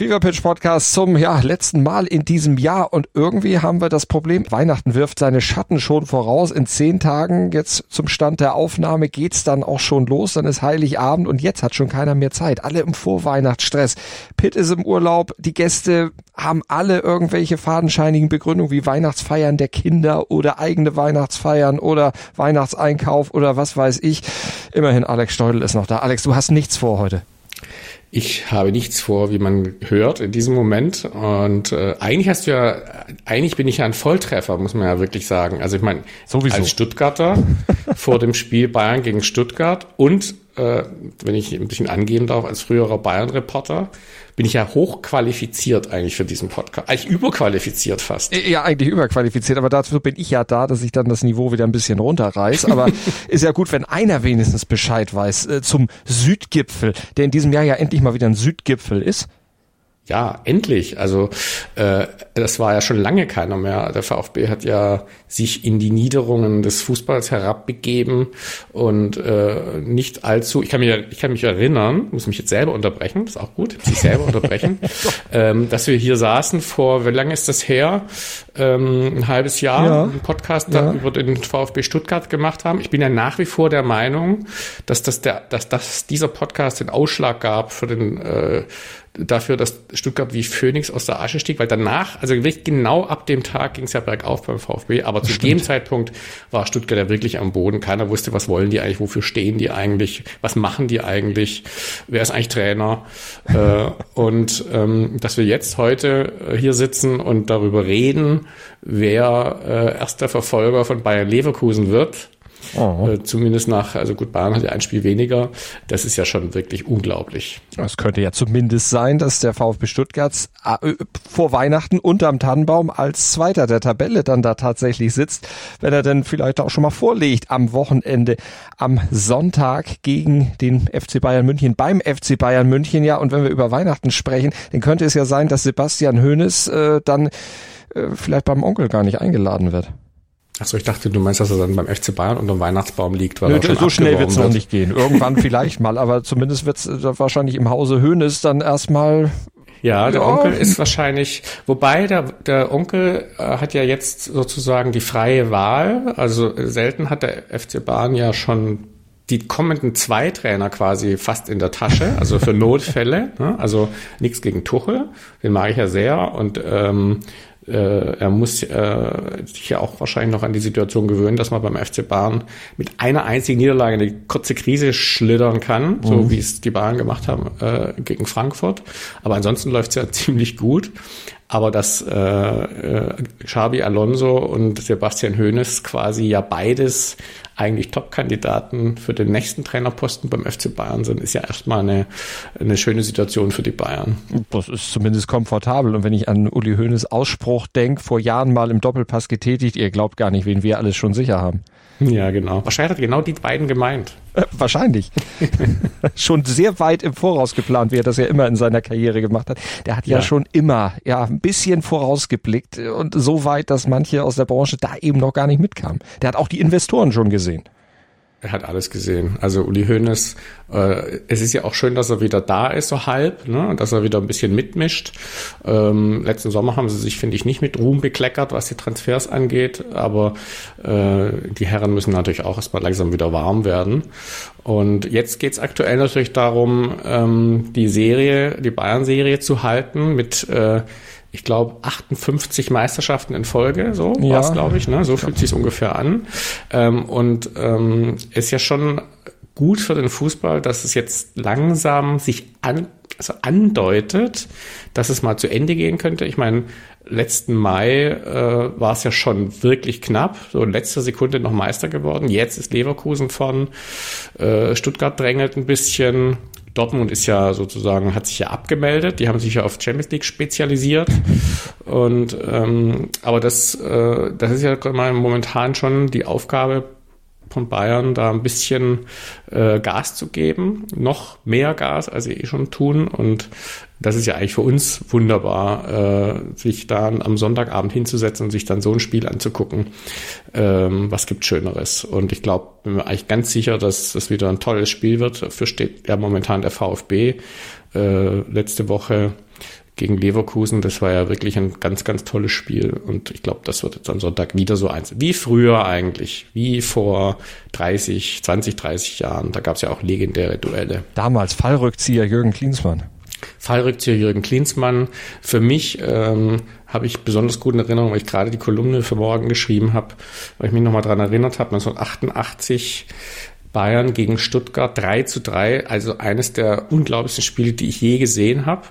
Fever Pitch Podcast zum ja, letzten Mal in diesem Jahr und irgendwie haben wir das Problem, Weihnachten wirft seine Schatten schon voraus. In zehn Tagen jetzt zum Stand der Aufnahme geht's dann auch schon los, dann ist Heiligabend und jetzt hat schon keiner mehr Zeit. Alle im Vorweihnachtsstress. Pitt ist im Urlaub, die Gäste haben alle irgendwelche fadenscheinigen Begründungen wie Weihnachtsfeiern der Kinder oder eigene Weihnachtsfeiern oder Weihnachtseinkauf oder was weiß ich. Immerhin Alex Steudel ist noch da. Alex, du hast nichts vor heute. Ich habe nichts vor, wie man hört in diesem Moment. Und äh, eigentlich hast du ja, eigentlich bin ich ja ein Volltreffer, muss man ja wirklich sagen. Also ich meine, Sowieso. als Stuttgarter vor dem Spiel Bayern gegen Stuttgart und äh, wenn ich ein bisschen angeben darf, als früherer Bayern-Reporter, bin ich ja hochqualifiziert eigentlich für diesen Podcast. Eigentlich überqualifiziert fast. Ja, eigentlich überqualifiziert, aber dazu bin ich ja da, dass ich dann das Niveau wieder ein bisschen runterreiß. Aber ist ja gut, wenn einer wenigstens Bescheid weiß äh, zum Südgipfel, der in diesem Jahr ja endlich mal wieder ein Südgipfel ist ja, endlich. Also äh, das war ja schon lange keiner mehr. Der VfB hat ja sich in die Niederungen des Fußballs herabbegeben und äh, nicht allzu. Ich kann mich, ich kann mich erinnern, muss mich jetzt selber unterbrechen, ist auch gut, sich selber unterbrechen, ähm, dass wir hier saßen vor, wie lange ist das her? Ähm, ein halbes Jahr, ja. einen Podcast ja. über den VfB Stuttgart gemacht haben. Ich bin ja nach wie vor der Meinung, dass das der, dass, dass dieser Podcast den Ausschlag gab für den äh, dafür, dass Stuttgart wie Phoenix aus der Asche stieg, weil danach, also wirklich genau ab dem Tag ging es ja bergauf beim VfB, aber zu Stimmt. dem Zeitpunkt war Stuttgart ja wirklich am Boden. Keiner wusste, was wollen die eigentlich, wofür stehen die eigentlich, was machen die eigentlich, wer ist eigentlich Trainer. äh, und ähm, dass wir jetzt heute äh, hier sitzen und darüber reden, wer äh, erster Verfolger von Bayern Leverkusen wird, Oh. Äh, zumindest nach, also gut, Bayern hat ja ein Spiel weniger. Das ist ja schon wirklich unglaublich. Es könnte ja zumindest sein, dass der VfB Stuttgart äh, vor Weihnachten unterm Tannenbaum als Zweiter der Tabelle dann da tatsächlich sitzt, wenn er dann vielleicht auch schon mal vorlegt am Wochenende, am Sonntag gegen den FC Bayern München, beim FC Bayern München. Ja, und wenn wir über Weihnachten sprechen, dann könnte es ja sein, dass Sebastian Hoeneß äh, dann äh, vielleicht beim Onkel gar nicht eingeladen wird. Achso, ich dachte, du meinst, dass er dann beim FC Bayern unter dem Weihnachtsbaum liegt. Weil Nö, so schnell wird es noch nicht gehen. Irgendwann vielleicht mal, aber zumindest wird es äh, wahrscheinlich im Hause Höhnes dann erstmal ja, der. Onkel ist wahrscheinlich, wobei der, der Onkel äh, hat ja jetzt sozusagen die freie Wahl. Also selten hat der FC Bayern ja schon die kommenden zwei Trainer quasi fast in der Tasche, also für Notfälle. ne? Also nichts gegen Tuchel, den mag ich ja sehr. Und ähm, äh, er muss äh, sich ja auch wahrscheinlich noch an die Situation gewöhnen, dass man beim FC Bayern mit einer einzigen Niederlage eine kurze Krise schlittern kann, mhm. so wie es die Bayern gemacht haben äh, gegen Frankfurt. Aber ansonsten läuft es ja ziemlich gut. Aber dass äh, äh, Xabi Alonso und Sebastian Hoeneß quasi ja beides eigentlich Top-Kandidaten für den nächsten Trainerposten beim FC Bayern sind, ist ja erstmal eine, eine schöne Situation für die Bayern. Das ist zumindest komfortabel. Und wenn ich an Uli Hoeneß Ausspruch denke, vor Jahren mal im Doppelpass getätigt, ihr glaubt gar nicht, wen wir alles schon sicher haben. Ja, genau. Wahrscheinlich hat genau die beiden gemeint. Äh, wahrscheinlich. schon sehr weit im Voraus geplant, wie er das ja immer in seiner Karriere gemacht hat. Der hat ja, ja schon immer ja ein bisschen vorausgeblickt und so weit, dass manche aus der Branche da eben noch gar nicht mitkamen. Der hat auch die Investoren schon gesehen. Er hat alles gesehen. Also Uli Hoeneß, äh, es ist ja auch schön, dass er wieder da ist, so halb, ne? dass er wieder ein bisschen mitmischt. Ähm, letzten Sommer haben sie sich, finde ich, nicht mit Ruhm bekleckert, was die Transfers angeht, aber äh, die Herren müssen natürlich auch erstmal langsam wieder warm werden. Und jetzt geht es aktuell natürlich darum, ähm, die Serie, die Bayern-Serie zu halten mit äh, ich glaube, 58 Meisterschaften in Folge, so ja. war es, glaube ich. Ne? So fühlt sich ungefähr an. Ähm, und ähm, ist ja schon gut für den Fußball, dass es jetzt langsam sich an, also andeutet, dass es mal zu Ende gehen könnte. Ich meine, letzten Mai äh, war es ja schon wirklich knapp, so in letzter Sekunde noch Meister geworden. Jetzt ist Leverkusen von, äh, Stuttgart drängelt ein bisschen, Dortmund ist ja sozusagen, hat sich ja abgemeldet, die haben sich ja auf Champions League spezialisiert. Und ähm, aber das, äh, das ist ja momentan schon die Aufgabe von Bayern, da ein bisschen äh, Gas zu geben, noch mehr Gas, als sie eh schon tun. Und das ist ja eigentlich für uns wunderbar, äh, sich dann am Sonntagabend hinzusetzen und sich dann so ein Spiel anzugucken. Ähm, was gibt Schöneres? Und ich glaube, bin mir eigentlich ganz sicher, dass das wieder ein tolles Spiel wird. Dafür steht ja momentan der VfB. Äh, letzte Woche gegen Leverkusen. Das war ja wirklich ein ganz, ganz tolles Spiel. Und ich glaube, das wird jetzt am Sonntag wieder so eins. Wie früher eigentlich. Wie vor 30, 20, 30 Jahren. Da gab es ja auch legendäre Duelle. Damals Fallrückzieher Jürgen Klinsmann. Fallrückzieher Jürgen Klinsmann. Für mich ähm, habe ich besonders gute Erinnerungen, weil ich gerade die Kolumne für morgen geschrieben habe, weil ich mich nochmal dran erinnert habe, 1988 Bayern gegen Stuttgart 3 zu 3, also eines der unglaublichsten Spiele, die ich je gesehen habe.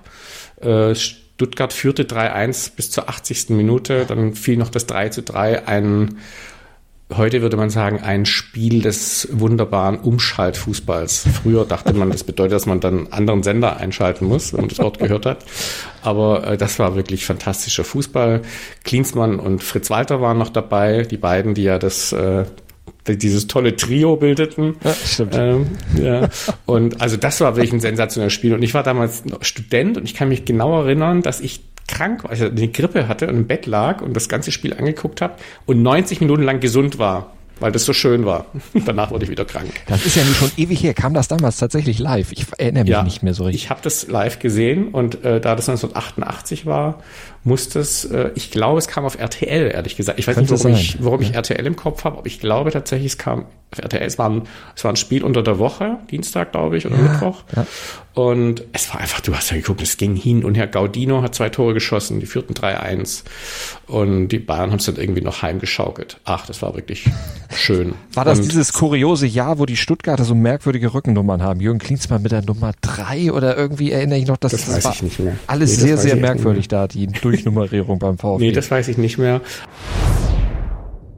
Äh, Stuttgart führte 3-1 bis zur 80. Minute, dann fiel noch das 3 zu 3, ein, heute würde man sagen, ein Spiel des wunderbaren Umschaltfußballs. Früher dachte man, das bedeutet, dass man dann einen anderen Sender einschalten muss, wenn man das Wort gehört hat. Aber äh, das war wirklich fantastischer Fußball. Klinsmann und Fritz Walter waren noch dabei, die beiden, die ja das äh, dieses tolle Trio bildeten. Ja, stimmt. Ähm, ja. Und also das war wirklich ein sensationelles Spiel. Und ich war damals Student und ich kann mich genau erinnern, dass ich krank war, also eine Grippe hatte und im Bett lag und das ganze Spiel angeguckt habe und 90 Minuten lang gesund war weil das so schön war. Danach wurde ich wieder krank. Das ist ja nun schon ewig her. Kam das damals tatsächlich live? Ich erinnere mich ja, nicht mehr so richtig. Ich habe das live gesehen und äh, da das 1988 war, musste es, äh, ich glaube, es kam auf RTL, ehrlich gesagt. Ich weiß Könnte nicht, warum, ich, warum ja. ich RTL im Kopf habe, aber ich glaube tatsächlich, es kam auf RTL. Es war, ein, es war ein Spiel unter der Woche, Dienstag, glaube ich, oder ja, Mittwoch. Ja. Und es war einfach, du hast ja geguckt, es ging hin und her. Gaudino hat zwei Tore geschossen, die führten 3-1. Und die Bayern haben es dann irgendwie noch heimgeschaukelt. Ach, das war wirklich schön. War das und dieses kuriose Jahr, wo die Stuttgarter so merkwürdige Rückennummern haben? Jürgen Klinsmann mit der Nummer 3 oder irgendwie erinnere ich noch, dass das, das weiß war ich nicht mehr. alles nee, sehr, sehr merkwürdig da, die Durchnummerierung beim VfB. Nee, das weiß ich nicht mehr.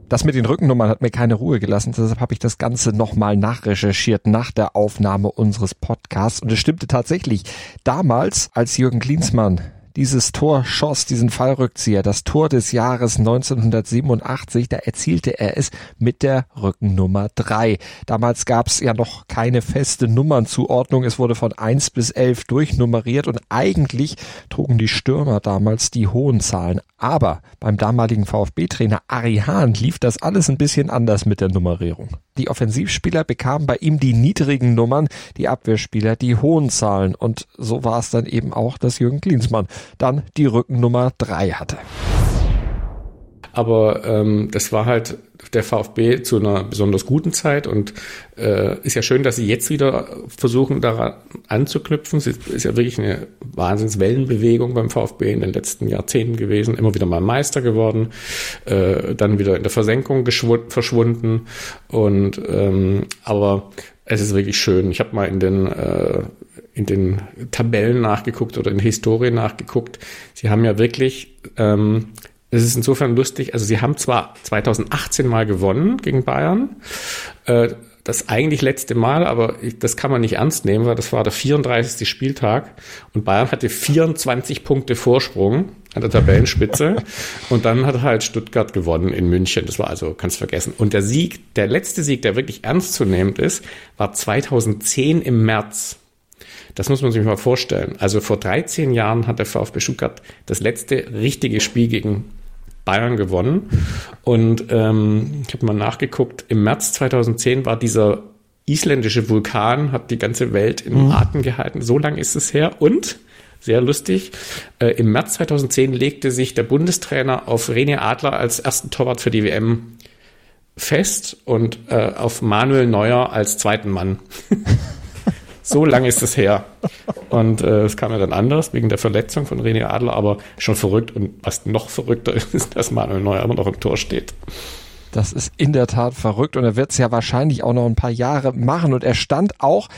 Das mit den Rückennummern hat mir keine Ruhe gelassen, deshalb habe ich das Ganze nochmal nachrecherchiert nach der Aufnahme unseres Podcasts und es stimmte tatsächlich. Damals, als Jürgen Klinsmann dieses Tor schoss, diesen Fallrückzieher, das Tor des Jahres 1987, da erzielte er es mit der Rückennummer drei. Damals gab es ja noch keine feste Nummernzuordnung. Es wurde von eins bis elf durchnummeriert und eigentlich trugen die Stürmer damals die hohen Zahlen. Aber beim damaligen VfB-Trainer Ari Hahn lief das alles ein bisschen anders mit der Nummerierung. Die Offensivspieler bekamen bei ihm die niedrigen Nummern, die Abwehrspieler die hohen Zahlen. Und so war es dann eben auch, dass Jürgen Klinsmann dann die Rückennummer drei hatte. Aber ähm, das war halt der VfB zu einer besonders guten Zeit und äh, ist ja schön, dass sie jetzt wieder versuchen, daran anzuknüpfen. Es ist ja wirklich eine Wahnsinnswellenbewegung beim VfB in den letzten Jahrzehnten gewesen. Immer wieder mal Meister geworden, äh, dann wieder in der Versenkung verschwunden. Und ähm, aber es ist wirklich schön. Ich habe mal in den äh, in den Tabellen nachgeguckt oder in der Historie nachgeguckt. Sie haben ja wirklich, ähm, es ist insofern lustig, also sie haben zwar 2018 mal gewonnen gegen Bayern, äh, das eigentlich letzte Mal, aber das kann man nicht ernst nehmen, weil das war der 34. Spieltag und Bayern hatte 24 Punkte Vorsprung an der Tabellenspitze und dann hat halt Stuttgart gewonnen in München. Das war also, kannst vergessen. Und der Sieg, der letzte Sieg, der wirklich ernst zu nehmen ist, war 2010 im März. Das muss man sich mal vorstellen. Also vor 13 Jahren hat der VfB Stuttgart das letzte richtige Spiel gegen Bayern gewonnen. Und ähm, ich habe mal nachgeguckt, im März 2010 war dieser isländische Vulkan, hat die ganze Welt in mhm. Atem gehalten. So lang ist es her. Und sehr lustig. Äh, Im März 2010 legte sich der Bundestrainer auf René Adler als ersten Torwart für die WM fest und äh, auf Manuel Neuer als zweiten Mann. So lange ist es her. Und äh, es kam ja dann anders wegen der Verletzung von René Adler, aber schon verrückt. Und was noch verrückter ist, dass Manuel Neuer immer noch im Tor steht. Das ist in der Tat verrückt und er wird es ja wahrscheinlich auch noch ein paar Jahre machen. Und er stand auch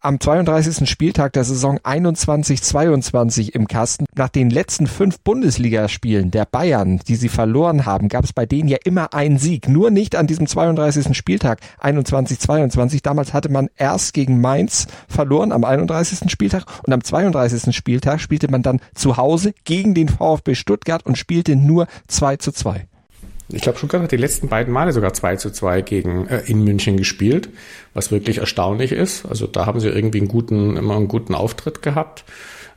am 32. Spieltag der Saison 21-22 im Kasten. Nach den letzten fünf Bundesligaspielen der Bayern, die sie verloren haben, gab es bei denen ja immer einen Sieg. Nur nicht an diesem 32. Spieltag 21-22. Damals hatte man erst gegen Mainz verloren am 31. Spieltag und am 32. Spieltag spielte man dann zu Hause gegen den VfB Stuttgart und spielte nur 2 zu 2. Ich glaube, Stuttgart hat die letzten beiden Male sogar 2 zu 2 gegen äh, in München gespielt, was wirklich erstaunlich ist. Also da haben sie irgendwie einen guten, immer einen guten Auftritt gehabt.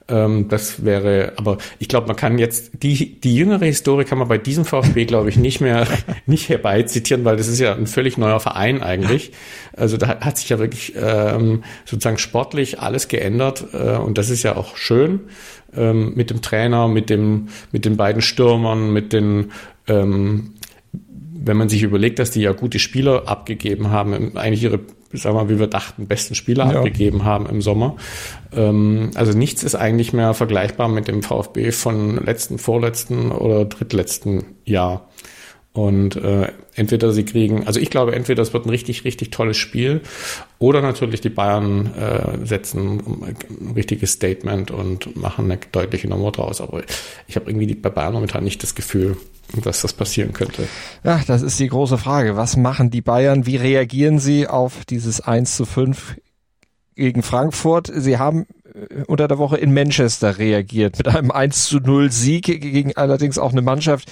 Ähm, das wäre, aber ich glaube, man kann jetzt die, die jüngere Historie kann man bei diesem VfB, glaube ich, nicht mehr nicht herbeizitieren, weil das ist ja ein völlig neuer Verein eigentlich. Also da hat sich ja wirklich ähm, sozusagen sportlich alles geändert äh, und das ist ja auch schön ähm, mit dem Trainer, mit dem mit den beiden Stürmern, mit den ähm, wenn man sich überlegt, dass die ja gute Spieler abgegeben haben, eigentlich ihre sagen wir mal, wie wir dachten, besten Spieler ja. abgegeben haben im Sommer. Ähm, also nichts ist eigentlich mehr vergleichbar mit dem VfB von letzten, vorletzten oder drittletzten Jahr. Und äh, entweder sie kriegen, also ich glaube, entweder es wird ein richtig, richtig tolles Spiel oder natürlich die Bayern äh, setzen ein richtiges Statement und machen eine deutliche Nummer draus. Aber ich habe irgendwie bei Bayern momentan nicht das Gefühl, dass das passieren könnte. Ja, das ist die große Frage. Was machen die Bayern? Wie reagieren sie auf dieses 1 zu 5 gegen Frankfurt? Sie haben äh, unter der Woche in Manchester reagiert mit einem 1 zu 0 Sieg gegen allerdings auch eine Mannschaft.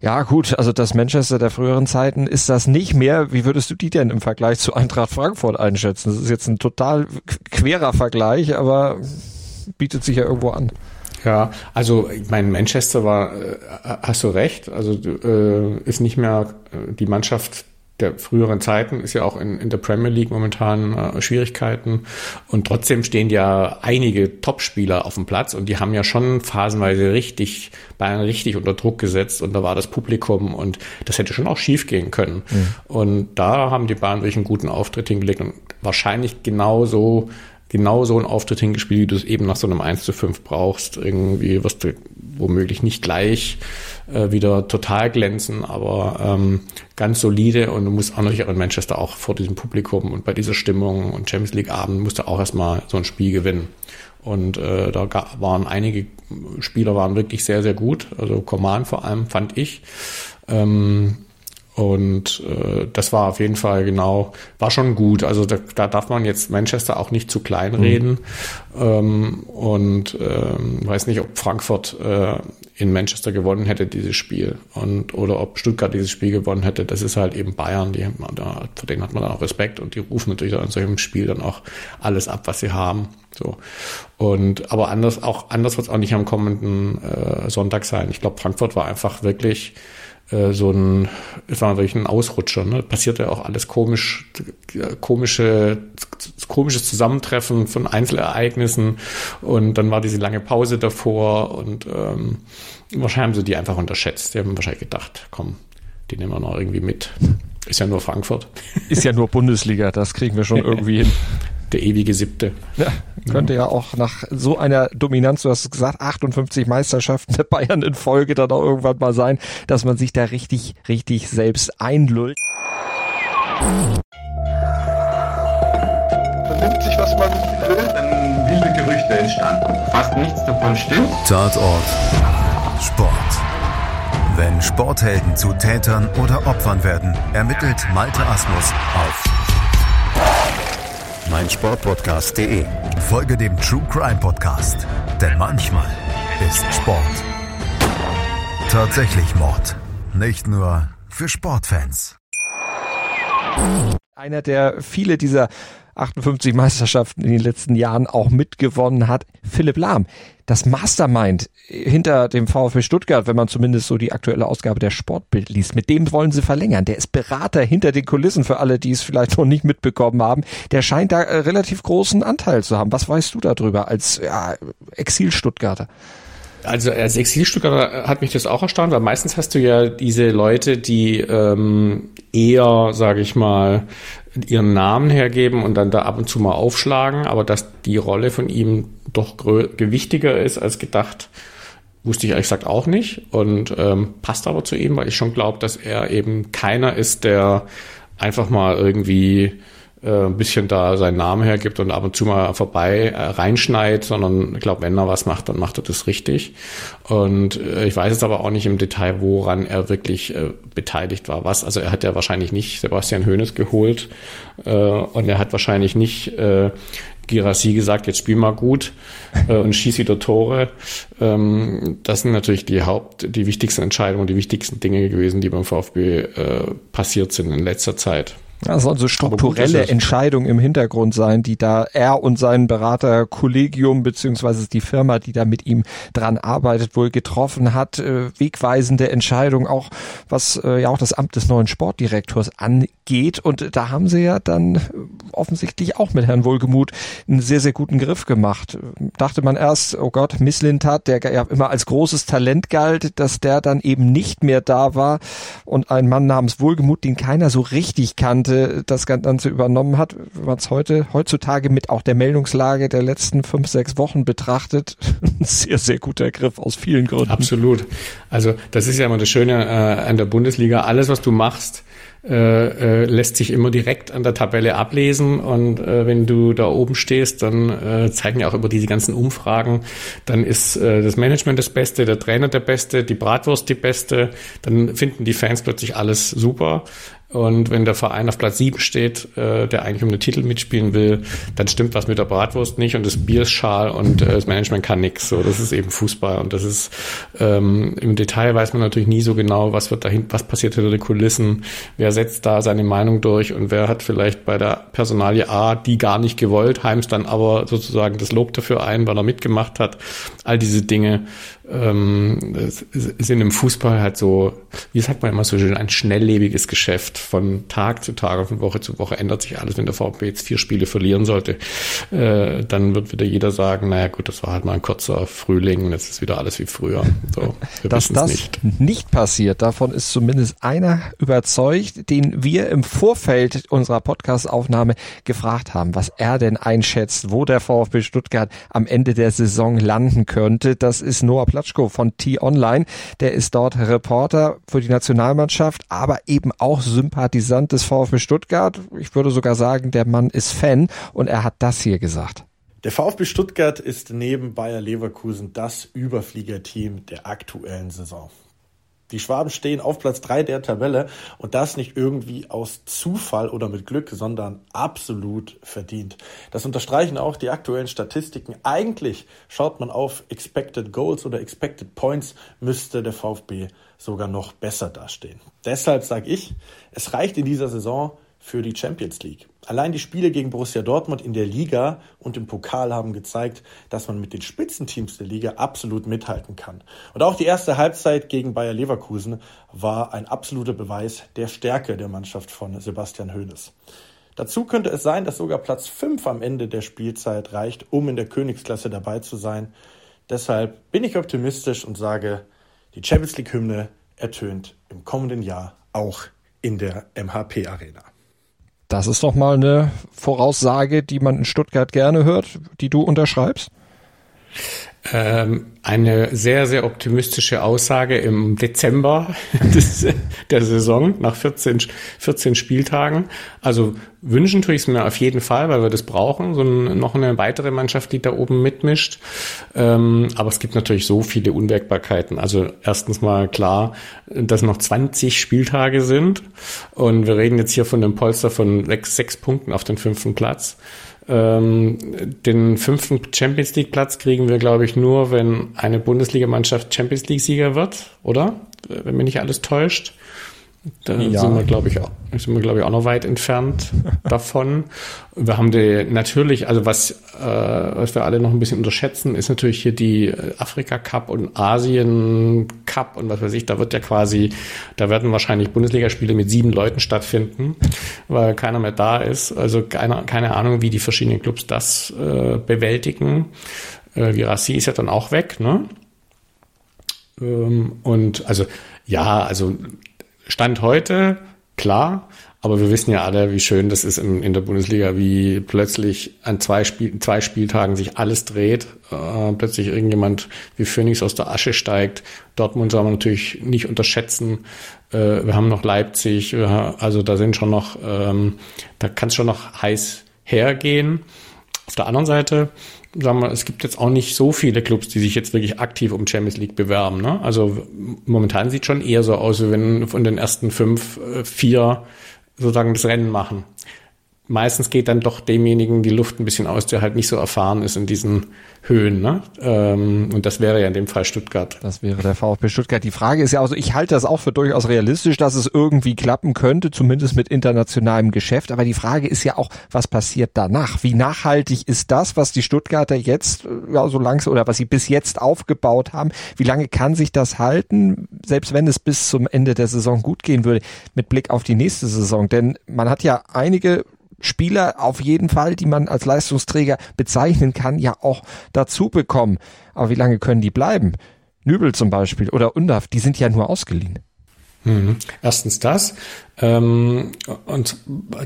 Ja, gut, also das Manchester der früheren Zeiten ist das nicht mehr. Wie würdest du die denn im Vergleich zu Eintracht Frankfurt einschätzen? Das ist jetzt ein total querer Vergleich, aber bietet sich ja irgendwo an. Ja, also ich meine, Manchester war, äh, hast du recht, also äh, ist nicht mehr äh, die Mannschaft der früheren Zeiten, ist ja auch in, in der Premier League momentan äh, Schwierigkeiten und trotzdem stehen ja einige Topspieler auf dem Platz und die haben ja schon phasenweise richtig, Bayern richtig unter Druck gesetzt und da war das Publikum und das hätte schon auch schief gehen können. Mhm. Und da haben die Bayern wirklich einen guten Auftritt hingelegt und wahrscheinlich genauso genau so einen Auftritt hingespielt, wie du es eben nach so einem 1 zu 5 brauchst. Irgendwie wirst du womöglich nicht gleich äh, wieder total glänzen, aber ähm, ganz solide und du musst auch natürlich in Manchester auch vor diesem Publikum und bei dieser Stimmung und Champions League Abend musst du auch erstmal so ein Spiel gewinnen. Und äh, da waren einige Spieler waren wirklich sehr, sehr gut. Also Coman vor allem fand ich. Ähm, und äh, das war auf jeden Fall genau, war schon gut. Also da, da darf man jetzt Manchester auch nicht zu klein reden. Mhm. Ähm, und ähm, weiß nicht, ob Frankfurt äh, in Manchester gewonnen hätte, dieses Spiel. Und oder ob Stuttgart dieses Spiel gewonnen hätte. Das ist halt eben Bayern, die da, vor denen hat man dann auch Respekt und die rufen natürlich in solchem Spiel dann auch alles ab, was sie haben. So. Und aber anders, auch anders wird es auch nicht am kommenden äh, Sonntag sein. Ich glaube, Frankfurt war einfach wirklich äh, so ein, es war wirklich ein Ausrutscher. Ne? Passierte ja auch alles komisch, komische, komisches Zusammentreffen von Einzelereignissen und dann war diese lange Pause davor und ähm, wahrscheinlich haben sie die einfach unterschätzt. Die haben wahrscheinlich gedacht, komm, die nehmen wir noch irgendwie mit. Ist ja nur Frankfurt. Ist ja nur Bundesliga, das kriegen wir schon irgendwie hin der ewige Siebte. Ja, könnte ja auch nach so einer Dominanz, du hast gesagt, 58 Meisterschaften der Bayern in Folge dann auch irgendwann mal sein, dass man sich da richtig, richtig selbst einlullt. Man nimmt sich, was man will. Dann wilde Gerüchte entstanden. Fast nichts davon stimmt. Tatort. Sport. Wenn Sporthelden zu Tätern oder Opfern werden, ermittelt Malte Asmus auf meinsportpodcast.de. Folge dem True Crime Podcast, denn manchmal ist Sport tatsächlich Mord. Nicht nur für Sportfans. Einer, der viele dieser 58 Meisterschaften in den letzten Jahren auch mitgewonnen hat, Philipp Lahm. Das Mastermind hinter dem VfB Stuttgart, wenn man zumindest so die aktuelle Ausgabe der Sportbild liest, mit dem wollen sie verlängern. Der ist Berater hinter den Kulissen für alle, die es vielleicht noch nicht mitbekommen haben. Der scheint da äh, relativ großen Anteil zu haben. Was weißt du darüber als ja, Exil-Stuttgarter? Also als Exilstuttgarter hat mich das auch erstaunt, weil meistens hast du ja diese Leute, die ähm, eher, sage ich mal, ihren Namen hergeben und dann da ab und zu mal aufschlagen, aber dass die Rolle von ihm doch gewichtiger ist als gedacht, wusste ich ehrlich gesagt auch nicht. Und ähm, passt aber zu ihm, weil ich schon glaube, dass er eben keiner ist, der einfach mal irgendwie äh, ein bisschen da seinen Namen hergibt und ab und zu mal vorbei äh, reinschneit, sondern ich glaube, wenn er was macht, dann macht er das richtig. Und äh, ich weiß jetzt aber auch nicht im Detail, woran er wirklich äh, beteiligt war. Was? Also er hat ja wahrscheinlich nicht Sebastian Hoeneß geholt äh, und er hat wahrscheinlich nicht äh, Girassi gesagt, jetzt spiel mal gut äh, und schieß wieder Tore. Ähm, das sind natürlich die Haupt, die wichtigsten Entscheidungen, die wichtigsten Dinge gewesen, die beim VfB äh, passiert sind in letzter Zeit. Das sollen so strukturelle Entscheidungen im Hintergrund sein, die da er und sein Beraterkollegium beziehungsweise die Firma, die da mit ihm dran arbeitet, wohl getroffen hat. Äh, wegweisende Entscheidungen, auch was äh, ja auch das Amt des neuen Sportdirektors angeht. Und da haben sie ja dann offensichtlich auch mit Herrn Wohlgemuth einen sehr, sehr guten Griff gemacht. Dachte man erst, oh Gott, Misslintat, der ja immer als großes Talent galt, dass der dann eben nicht mehr da war und ein Mann namens Wohlgemuth, den keiner so richtig kannte, das Ganze übernommen hat, wenn man es heute, heutzutage mit auch der Meldungslage der letzten fünf, sechs Wochen betrachtet, ein sehr, sehr guter Griff aus vielen Gründen. Absolut. Also das ist ja immer das Schöne äh, an der Bundesliga. Alles, was du machst, äh, äh, lässt sich immer direkt an der Tabelle ablesen. Und äh, wenn du da oben stehst, dann äh, zeigen ja auch über diese ganzen Umfragen, dann ist äh, das Management das Beste, der Trainer der Beste, die Bratwurst die Beste, dann finden die Fans plötzlich alles super. Und wenn der Verein auf Platz 7 steht, äh, der eigentlich um den Titel mitspielen will, dann stimmt was mit der Bratwurst nicht und das Bier ist schal und äh, das Management kann nix. So, das ist eben Fußball und das ist ähm, im Detail weiß man natürlich nie so genau, was wird dahin, was passiert hinter den Kulissen, wer setzt da seine Meinung durch und wer hat vielleicht bei der Personalie A die gar nicht gewollt, heimst dann aber sozusagen das Lob dafür ein, weil er mitgemacht hat. All diese Dinge ähm, sind im Fußball halt so, wie sagt man immer so schön, ein schnelllebiges Geschäft. Von Tag zu Tag, von Woche zu Woche ändert sich alles. Wenn der VfB jetzt vier Spiele verlieren sollte, äh, dann wird wieder jeder sagen, naja gut, das war halt mal ein kurzer Frühling, jetzt ist wieder alles wie früher. So, Dass das nicht. nicht passiert, davon ist zumindest einer überzeugt, den wir im Vorfeld unserer Podcast-Aufnahme gefragt haben, was er denn einschätzt, wo der VfB Stuttgart am Ende der Saison landen könnte. Das ist Noah Platschko von T-Online. Der ist dort Reporter für die Nationalmannschaft, aber eben auch Sympathisant des VfB Stuttgart. Ich würde sogar sagen, der Mann ist Fan und er hat das hier gesagt. Der VfB Stuttgart ist neben Bayer Leverkusen das Überfliegerteam der aktuellen Saison. Die Schwaben stehen auf Platz drei der Tabelle und das nicht irgendwie aus Zufall oder mit Glück, sondern absolut verdient. Das unterstreichen auch die aktuellen Statistiken. Eigentlich schaut man auf Expected Goals oder Expected Points, müsste der VfB sogar noch besser dastehen. Deshalb sage ich, es reicht in dieser Saison für die Champions League. Allein die Spiele gegen Borussia Dortmund in der Liga und im Pokal haben gezeigt, dass man mit den Spitzenteams der Liga absolut mithalten kann. Und auch die erste Halbzeit gegen Bayer Leverkusen war ein absoluter Beweis der Stärke der Mannschaft von Sebastian Hoeneß. Dazu könnte es sein, dass sogar Platz 5 am Ende der Spielzeit reicht, um in der Königsklasse dabei zu sein. Deshalb bin ich optimistisch und sage, die Champions League Hymne ertönt im kommenden Jahr auch in der MHP Arena. Das ist doch mal eine Voraussage, die man in Stuttgart gerne hört, die du unterschreibst. Ähm, eine sehr, sehr optimistische Aussage im Dezember des, der Saison nach 14, 14 Spieltagen. Also wünschen tue ich es mir auf jeden Fall, weil wir das brauchen, so ein, noch eine weitere Mannschaft, die da oben mitmischt. Ähm, aber es gibt natürlich so viele Unwägbarkeiten. Also erstens mal klar, dass noch 20 Spieltage sind und wir reden jetzt hier von einem Polster von sechs, sechs Punkten auf den fünften Platz. Ähm, den fünften Champions League Platz kriegen wir, glaube ich, nur, wenn eine Bundesligamannschaft Champions League Sieger wird, oder? Wenn mich nicht alles täuscht. Da ja. sind wir, glaube ich, auch, sind wir, glaube ich, auch noch weit entfernt davon. Wir haben die, natürlich, also was, äh, was wir alle noch ein bisschen unterschätzen, ist natürlich hier die äh, Afrika Cup und Asien Cup und was weiß ich. Da wird ja quasi, da werden wahrscheinlich Bundesligaspiele mit sieben Leuten stattfinden, weil keiner mehr da ist. Also keine, keine Ahnung, wie die verschiedenen Clubs das äh, bewältigen. Äh, Virassi ist ja dann auch weg, ne? Ähm, und also, ja, also Stand heute klar. Aber wir wissen ja alle, wie schön das ist in, in der Bundesliga, wie plötzlich an zwei, Spiel, zwei Spieltagen sich alles dreht, äh, plötzlich irgendjemand wie Phoenix aus der Asche steigt. Dortmund soll man natürlich nicht unterschätzen. Äh, wir haben noch Leipzig, also da sind schon noch, ähm, da kann es schon noch heiß hergehen. Auf der anderen Seite, sagen wir, es gibt jetzt auch nicht so viele Clubs, die sich jetzt wirklich aktiv um Champions League bewerben. Ne? Also momentan sieht schon eher so aus, wie wenn von den ersten fünf, äh, vier sozusagen das Rennen machen. Meistens geht dann doch demjenigen die Luft ein bisschen aus, der halt nicht so erfahren ist in diesen Höhen. Ne? Ähm, und das wäre ja in dem Fall Stuttgart. Das wäre der VfB Stuttgart. Die Frage ist ja also, ich halte das auch für durchaus realistisch, dass es irgendwie klappen könnte, zumindest mit internationalem Geschäft. Aber die Frage ist ja auch, was passiert danach? Wie nachhaltig ist das, was die Stuttgarter jetzt äh, ja, so langsam oder was sie bis jetzt aufgebaut haben? Wie lange kann sich das halten, selbst wenn es bis zum Ende der Saison gut gehen würde, mit Blick auf die nächste Saison? Denn man hat ja einige Spieler auf jeden Fall, die man als Leistungsträger bezeichnen kann, ja auch dazu bekommen. Aber wie lange können die bleiben? Nübel zum Beispiel oder Undaf, die sind ja nur ausgeliehen. Mhm. Erstens das. Ähm, und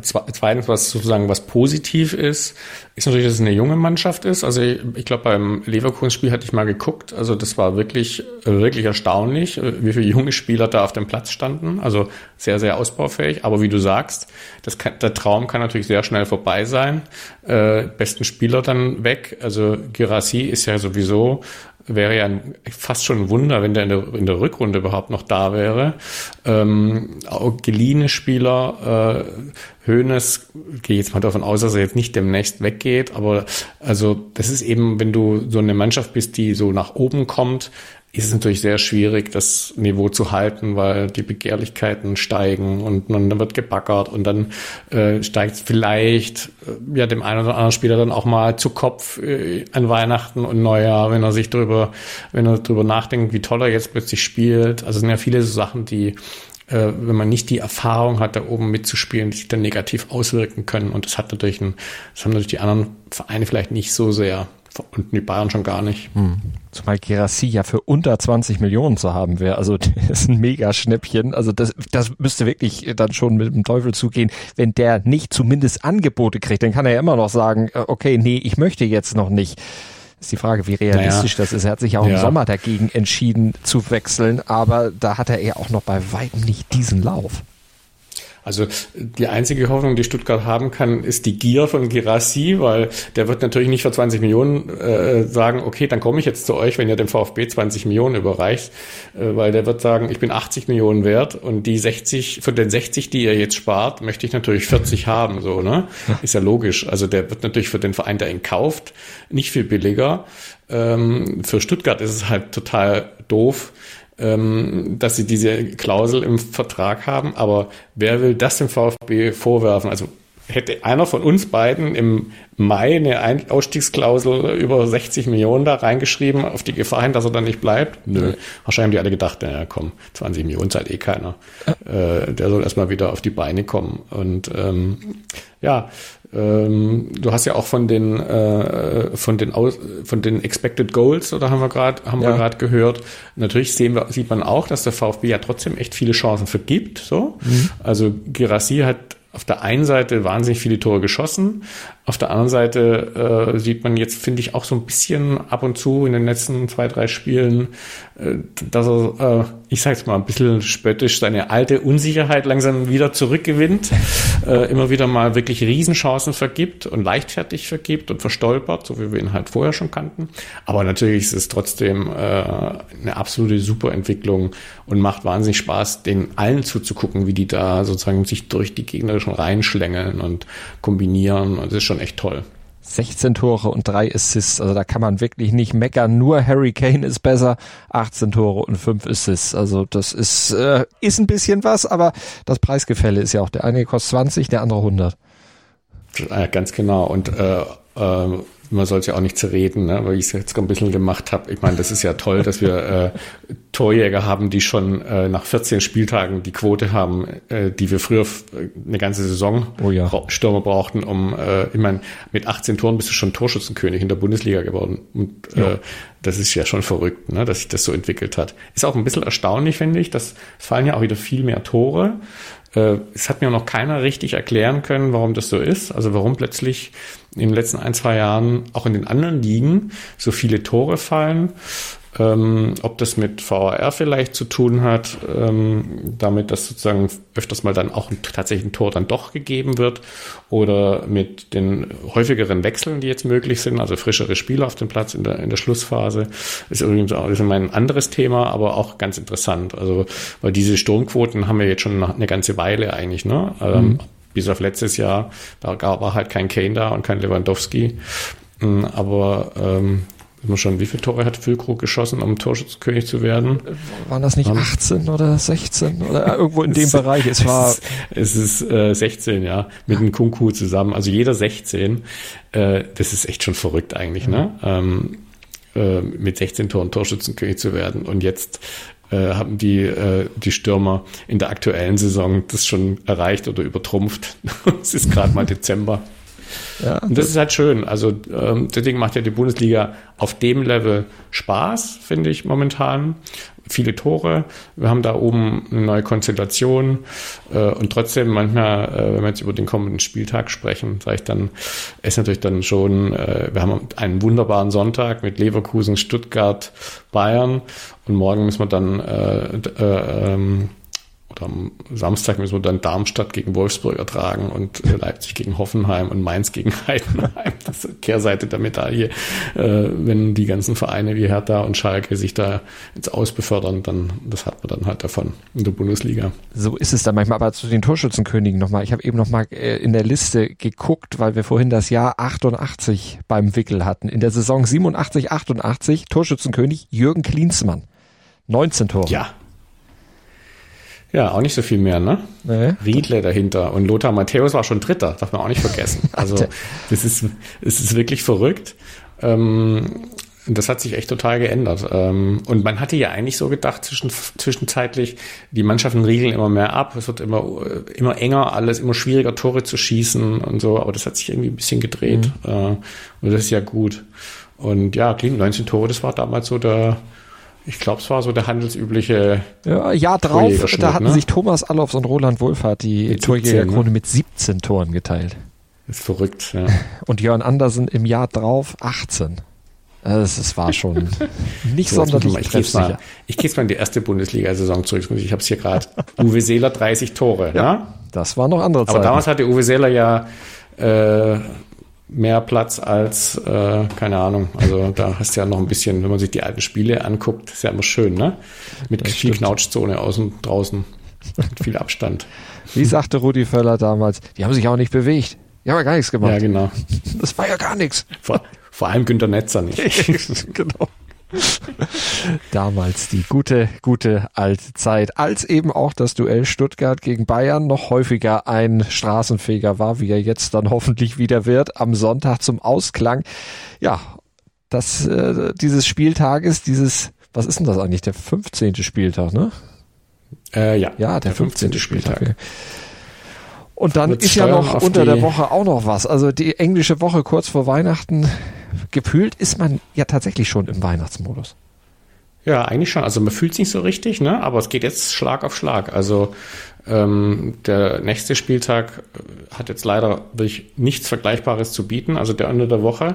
zweitens, was sozusagen was positiv ist, ist natürlich, dass es eine junge Mannschaft ist. Also ich, ich glaube, beim Leverkusen-Spiel hatte ich mal geguckt. Also das war wirklich, wirklich erstaunlich, wie viele junge Spieler da auf dem Platz standen. Also sehr, sehr ausbaufähig. Aber wie du sagst, das kann, der Traum kann natürlich sehr schnell vorbei sein. Äh, besten Spieler dann weg. Also Girassi ist ja sowieso wäre ja fast schon ein Wunder, wenn der in der, in der Rückrunde überhaupt noch da wäre. Ähm, geliehene Spieler, äh, Hoeneß, gehe jetzt mal davon aus, dass er jetzt nicht demnächst weggeht, aber also das ist eben, wenn du so eine Mannschaft bist, die so nach oben kommt, ist es natürlich sehr schwierig, das Niveau zu halten, weil die Begehrlichkeiten steigen und dann wird gebackert und dann äh, steigt vielleicht äh, ja dem einen oder anderen Spieler dann auch mal zu Kopf äh, an Weihnachten und Neujahr, wenn er sich drüber, wenn er drüber nachdenkt, wie toll er jetzt plötzlich spielt. Also es sind ja viele so Sachen, die äh, wenn man nicht die Erfahrung hat, da oben mitzuspielen, die sich dann negativ auswirken können. Und das hat natürlich ein, das haben natürlich die anderen Vereine vielleicht nicht so sehr und die Bayern schon gar nicht. Hm. Zumal Gerassi ja für unter 20 Millionen zu haben wäre. Also das ist ein mega Schnäppchen. Also das, das müsste wirklich dann schon mit dem Teufel zugehen. Wenn der nicht zumindest Angebote kriegt, dann kann er ja immer noch sagen, äh, okay, nee, ich möchte jetzt noch nicht. Ist die Frage, wie realistisch naja. das ist. Er hat sich ja auch ja. im Sommer dagegen entschieden zu wechseln, aber da hat er ja auch noch bei weitem nicht diesen Lauf. Also die einzige Hoffnung, die Stuttgart haben kann, ist die Gier von Girassi, weil der wird natürlich nicht für 20 Millionen äh, sagen, okay, dann komme ich jetzt zu euch, wenn ihr dem VfB 20 Millionen überreicht, äh, weil der wird sagen, ich bin 80 Millionen wert und die 60, von den 60, die ihr jetzt spart, möchte ich natürlich 40 haben, so, ne? Ist ja logisch. Also der wird natürlich für den Verein, der ihn kauft, nicht viel billiger. Ähm, für Stuttgart ist es halt total doof, ähm, dass sie diese Klausel im Vertrag haben. Aber wer will das dem VfB vorwerfen? Also hätte einer von uns beiden im Mai eine Ausstiegsklausel über 60 Millionen da reingeschrieben, auf die Gefahr hin, dass er dann nicht bleibt? Nö. Wahrscheinlich haben die alle gedacht, naja, komm, 20 Millionen zahlt eh keiner. Äh, der soll erstmal wieder auf die Beine kommen. Und ähm, ja, ähm, du hast ja auch von den äh, von den Aus, von den Expected Goals oder haben wir gerade haben ja. wir gerade gehört. Natürlich sehen wir sieht man auch, dass der VfB ja trotzdem echt viele Chancen vergibt. So, mhm. also Girassi hat auf der einen Seite wahnsinnig viele Tore geschossen, auf der anderen Seite äh, sieht man jetzt, finde ich, auch so ein bisschen ab und zu in den letzten zwei, drei Spielen, äh, dass er, äh, ich sag's mal, ein bisschen spöttisch seine alte Unsicherheit langsam wieder zurückgewinnt, äh, immer wieder mal wirklich Riesenchancen vergibt und leichtfertig vergibt und verstolpert, so wie wir ihn halt vorher schon kannten. Aber natürlich ist es trotzdem äh, eine absolute Superentwicklung und macht wahnsinnig Spaß, den allen zuzugucken, wie die da sozusagen sich durch die Gegner schon reinschlängeln und kombinieren. Und es ist schon echt toll. 16 Tore und drei Assists. Also da kann man wirklich nicht meckern. Nur Harry Kane ist besser. 18 Tore und fünf Assists. Also das ist, äh, ist ein bisschen was, aber das Preisgefälle ist ja auch, der eine kostet 20, der andere 100. Ja, ganz genau. Und äh, äh, man soll es ja auch nicht zerreden, ne? weil ich es jetzt ein bisschen gemacht habe. Ich meine, das ist ja toll, dass wir äh, Torjäger haben, die schon äh, nach 14 Spieltagen die Quote haben, äh, die wir früher eine ganze Saison oh ja. Stürmer brauchten, um, äh, ich meine, mit 18 Toren bist du schon Torschützenkönig in der Bundesliga geworden. Und äh, ja. das ist ja schon verrückt, ne, dass sich das so entwickelt hat. Ist auch ein bisschen erstaunlich, finde ich, dass es fallen ja auch wieder viel mehr Tore. Äh, es hat mir noch keiner richtig erklären können, warum das so ist. Also warum plötzlich in den letzten ein, zwei Jahren auch in den anderen Ligen so viele Tore fallen. Ähm, ob das mit VAR vielleicht zu tun hat, ähm, damit dass sozusagen öfters mal dann auch ein, tatsächlich ein Tor dann doch gegeben wird oder mit den häufigeren Wechseln, die jetzt möglich sind, also frischere Spieler auf dem Platz in der, in der Schlussphase, ist übrigens auch ist ein anderes Thema, aber auch ganz interessant. Also, weil diese Sturmquoten haben wir jetzt schon eine ganze Weile eigentlich, ne? Ähm, mhm. Bis auf letztes Jahr, da war halt kein Kane da und kein Lewandowski. Mm, aber ähm, schon, wie viele Tore hat Füllkrug geschossen, um Torschützenkönig zu werden? Waren das nicht 18 oder 16 oder irgendwo in dem es, Bereich? Es war. Es ist, äh, 16, ja, mit einem Kunku zusammen. Also jeder 16. Äh, das ist echt schon verrückt eigentlich, mhm. ne? Ähm, äh, mit 16 Toren Torschützenkönig zu werden. Und jetzt äh, haben die, äh, die Stürmer in der aktuellen Saison das schon erreicht oder übertrumpft. es ist gerade mal Dezember. Ja, und das ist halt schön. Also ähm, deswegen macht ja die Bundesliga auf dem Level Spaß, finde ich momentan. Viele Tore. Wir haben da oben eine neue Konstellation. Äh, und trotzdem manchmal, äh, wenn wir jetzt über den kommenden Spieltag sprechen, sage ich dann, ist natürlich dann schon, äh, wir haben einen wunderbaren Sonntag mit Leverkusen, Stuttgart, Bayern. Und morgen müssen wir dann äh, äh, ähm, am Samstag müssen wir dann Darmstadt gegen Wolfsburg ertragen und äh, Leipzig gegen Hoffenheim und Mainz gegen Heidenheim. Das ist Kehrseite der Medaille. Äh, wenn die ganzen Vereine wie Hertha und Schalke sich da jetzt ausbefördern, dann das hat man dann halt davon in der Bundesliga. So ist es dann manchmal. Aber zu den Torschützenkönigen nochmal. Ich habe eben nochmal äh, in der Liste geguckt, weil wir vorhin das Jahr 88 beim Wickel hatten. In der Saison 87, 88 Torschützenkönig Jürgen Klinsmann. 19 Tore. Ja, ja, auch nicht so viel mehr, ne? Nee. Riedle dahinter. Und Lothar Matthäus war schon Dritter, darf man auch nicht vergessen. Also, das ist, es ist wirklich verrückt. Ähm, das hat sich echt total geändert. Ähm, und man hatte ja eigentlich so gedacht, zwischen, zwischenzeitlich, die Mannschaften riegeln immer mehr ab, es wird immer, immer enger, alles immer schwieriger, Tore zu schießen und so, aber das hat sich irgendwie ein bisschen gedreht. Mhm. Äh, und das ist ja gut. Und ja, 19 Tore, das war damals so der, ich glaube, es war so der handelsübliche. Ja, Jahr drauf, da hatten ne? sich Thomas Allofs und Roland Wohlfahrt die Torjägerkrone ne? mit 17 Toren geteilt. ist verrückt, ja. Und Jörn Andersen im Jahr drauf 18. Also es war schon nicht so, sonderlich ich treffsicher. ich gehe jetzt mal in die erste Bundesliga-Saison zurück. Ich habe es hier gerade. Uwe Seeler 30 Tore. Ja, ne? Das war noch andere Zeit. Aber damals hatte Uwe Seeler ja äh, mehr Platz als, äh, keine Ahnung, also da hast du ja noch ein bisschen, wenn man sich die alten Spiele anguckt, ist ja immer schön, ne? Mit das viel Knautschzone außen, draußen, mit viel Abstand. Wie sagte Rudi Völler damals, die haben sich auch nicht bewegt. Die haben ja gar nichts gemacht. Ja, genau. Das war ja gar nichts. Vor, vor allem Günter Netzer nicht. genau. Damals die gute, gute alte Zeit, als eben auch das Duell Stuttgart gegen Bayern noch häufiger ein Straßenfeger war, wie er jetzt dann hoffentlich wieder wird, am Sonntag zum Ausklang. Ja, das, äh, dieses Spieltages, dieses, was ist denn das eigentlich, der 15. Spieltag, ne? Äh, ja. Ja, der, der 15. 15. Spieltag. Spieltag. Und dann ist ja noch unter der Woche auch noch was. Also die englische Woche kurz vor Weihnachten gefühlt ist man ja tatsächlich schon im Weihnachtsmodus. Ja, eigentlich schon. Also man fühlt es nicht so richtig, ne? aber es geht jetzt Schlag auf Schlag. Also ähm, der nächste Spieltag hat jetzt leider wirklich nichts Vergleichbares zu bieten. Also der Ende der Woche.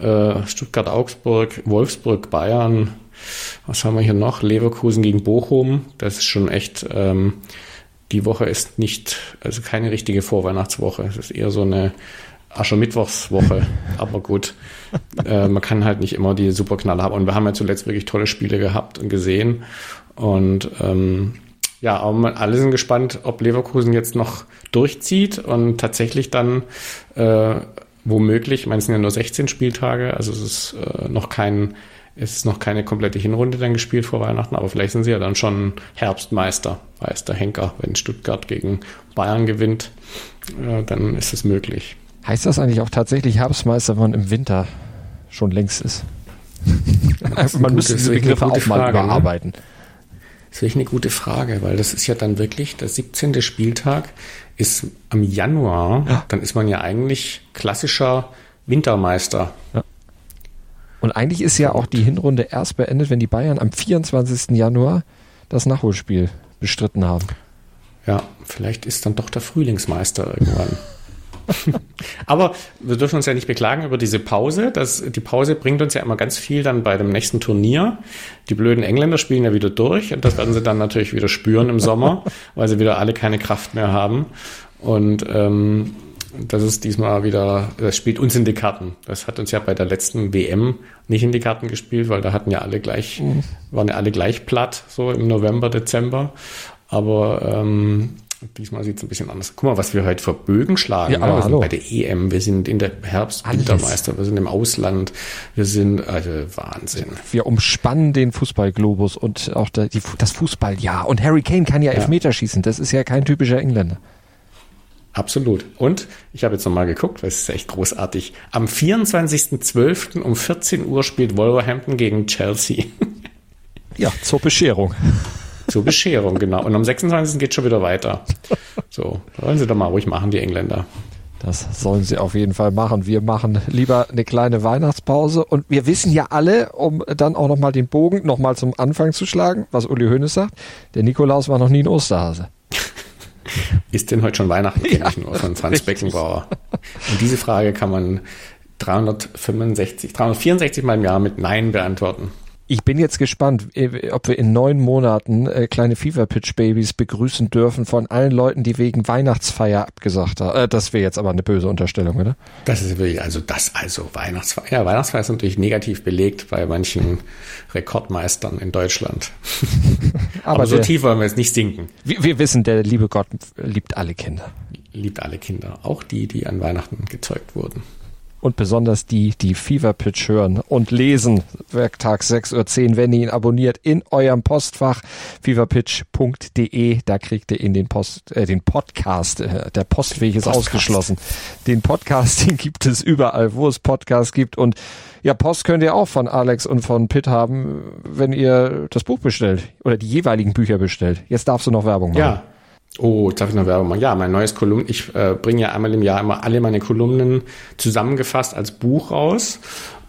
Äh, Stuttgart, Augsburg, Wolfsburg, Bayern. Was haben wir hier noch? Leverkusen gegen Bochum. Das ist schon echt. Ähm, die Woche ist nicht, also keine richtige Vorweihnachtswoche. Es ist eher so eine Aschermittwochswoche. Aber gut, äh, man kann halt nicht immer die Superknaller haben. Und wir haben ja zuletzt wirklich tolle Spiele gehabt und gesehen. Und ähm, ja, aber alle sind gespannt, ob Leverkusen jetzt noch durchzieht und tatsächlich dann äh, womöglich, ich meine, es sind ja nur 16 Spieltage, also es ist äh, noch kein ist noch keine komplette Hinrunde dann gespielt vor Weihnachten, aber vielleicht sind sie ja dann schon Herbstmeister, weiß der Henker. Wenn Stuttgart gegen Bayern gewinnt, äh, dann ist es möglich. Heißt das eigentlich auch tatsächlich Herbstmeister, wenn man im Winter schon längst ist? man müsste diese Begriffe auch mal Frage, ne? überarbeiten. Ne? Das ist wirklich eine gute Frage, weil das ist ja dann wirklich der 17. Spieltag ist am Januar. Ja. Dann ist man ja eigentlich klassischer Wintermeister. Ja. Und eigentlich ist ja auch die Hinrunde erst beendet, wenn die Bayern am 24. Januar das Nachholspiel bestritten haben. Ja, vielleicht ist dann doch der Frühlingsmeister irgendwann. Aber wir dürfen uns ja nicht beklagen über diese Pause. Das, die Pause bringt uns ja immer ganz viel dann bei dem nächsten Turnier. Die blöden Engländer spielen ja wieder durch und das werden sie dann natürlich wieder spüren im Sommer, weil sie wieder alle keine Kraft mehr haben. Und ähm, das ist diesmal wieder, das spielt uns in die Karten. Das hat uns ja bei der letzten WM nicht in die Karten gespielt, weil da hatten ja alle gleich, mhm. waren ja alle gleich platt, so im November, Dezember. Aber ähm, diesmal sieht es ein bisschen anders. Guck mal, was wir heute für Bögen schlagen. Ja, ne? Wir sind bei der EM, wir sind in der Herbst-Wintermeister, wir sind im Ausland, wir sind, also Wahnsinn. Wir umspannen den Fußballglobus und auch die, das Fußballjahr. Und Harry Kane kann ja, ja Elfmeter schießen, das ist ja kein typischer Engländer. Absolut. Und ich habe jetzt nochmal geguckt, das ist echt großartig. Am 24.12. um 14 Uhr spielt Wolverhampton gegen Chelsea. Ja, zur Bescherung. Zur Bescherung, genau. Und am 26. geht schon wieder weiter. So, wollen sie doch mal ruhig machen, die Engländer. Das sollen sie auf jeden Fall machen. Wir machen lieber eine kleine Weihnachtspause und wir wissen ja alle, um dann auch nochmal den Bogen nochmal zum Anfang zu schlagen, was Uli Hoeneß sagt, der Nikolaus war noch nie ein Osterhase. Ist denn heute schon Weihnachten, kenne ja, ich nur von Franz. Beckenbauer. Und diese Frage kann man 365, 364 Mal im Jahr mit Nein beantworten. Ich bin jetzt gespannt, äh, ob wir in neun Monaten äh, kleine Fever Pitch Babys begrüßen dürfen von allen Leuten, die wegen Weihnachtsfeier abgesagt haben. Äh, das wäre jetzt aber eine böse Unterstellung, oder? Das ist wirklich, also das, also Weihnachtsfeier. Ja, Weihnachtsfeier ist natürlich negativ belegt bei manchen Rekordmeistern in Deutschland. aber, aber so der, tief wollen wir jetzt nicht sinken. Wir, wir wissen, der liebe Gott liebt alle Kinder. Liebt alle Kinder, auch die, die an Weihnachten gezeugt wurden und besonders die, die Fever Pitch hören und lesen, Werktag 6.10 Uhr, wenn ihr ihn abonniert, in eurem Postfach feverpitch.de, da kriegt ihr in den Post, äh, den Podcast, äh, der Postweg ist Podcast. ausgeschlossen. Den Podcast, den gibt es überall, wo es Podcasts gibt und ja, Post könnt ihr auch von Alex und von Pitt haben, wenn ihr das Buch bestellt oder die jeweiligen Bücher bestellt. Jetzt darfst du noch Werbung machen. Ja, Oh, jetzt darf ich noch Werbung machen. Ja, mein neues Kolumn. Ich äh, bringe ja einmal im Jahr immer alle meine Kolumnen zusammengefasst als Buch raus,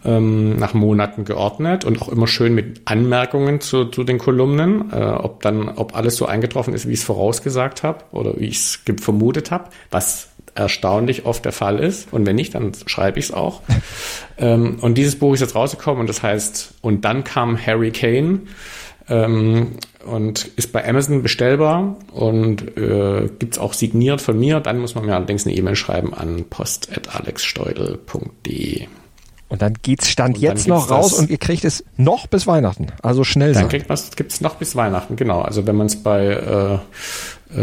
ähm, nach Monaten geordnet und auch immer schön mit Anmerkungen zu, zu den Kolumnen, äh, ob dann, ob alles so eingetroffen ist, wie ich es vorausgesagt habe oder wie ich es vermutet habe, was erstaunlich oft der Fall ist. Und wenn nicht, dann schreibe ich es auch. ähm, und dieses Buch ist jetzt rausgekommen und das heißt, und dann kam Harry Kane. Ähm, und ist bei Amazon bestellbar und äh, gibt auch signiert von mir. Dann muss man mir allerdings eine E-Mail schreiben an post.alexsteudel.de. Und dann geht's Stand und jetzt noch raus und ihr kriegt es noch bis Weihnachten. Also schnell Dann kriegt man es noch bis Weihnachten, genau. Also wenn man es bei, äh,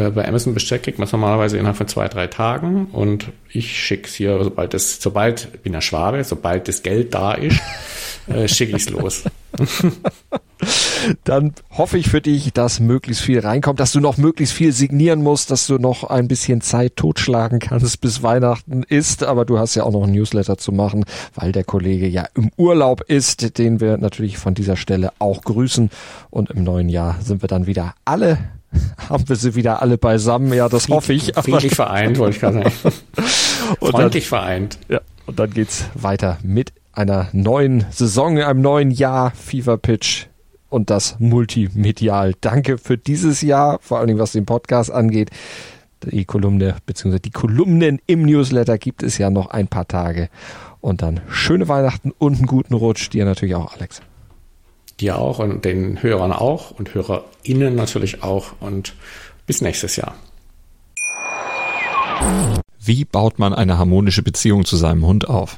äh, bei Amazon bestellt, kriegt man es normalerweise innerhalb von zwei, drei Tagen. Und ich schicke es hier, sobald es, sobald, ich bin ja Schwabe, sobald das Geld da ist, äh, schicke ich es los. Dann hoffe ich für dich, dass möglichst viel reinkommt, dass du noch möglichst viel signieren musst, dass du noch ein bisschen Zeit totschlagen kannst, bis Weihnachten ist. Aber du hast ja auch noch ein Newsletter zu machen, weil der Kollege ja im Urlaub ist, den wir natürlich von dieser Stelle auch grüßen. Und im neuen Jahr sind wir dann wieder alle haben wir sie wieder alle beisammen. Ja, das hoffe ich. Friedlich vereint, wollte ich gerade sagen. Freundlich dann, vereint. Ja, und dann geht's weiter mit einer neuen Saison, einem neuen Jahr Fever Pitch und das multimedial. Danke für dieses Jahr, vor allen Dingen was den Podcast angeht. Die Kolumne bzw. die Kolumnen im Newsletter gibt es ja noch ein paar Tage. Und dann schöne Weihnachten und einen guten Rutsch. Dir natürlich auch, Alex. Dir auch und den Hörern auch und HörerInnen natürlich auch. Und bis nächstes Jahr. Wie baut man eine harmonische Beziehung zu seinem Hund auf?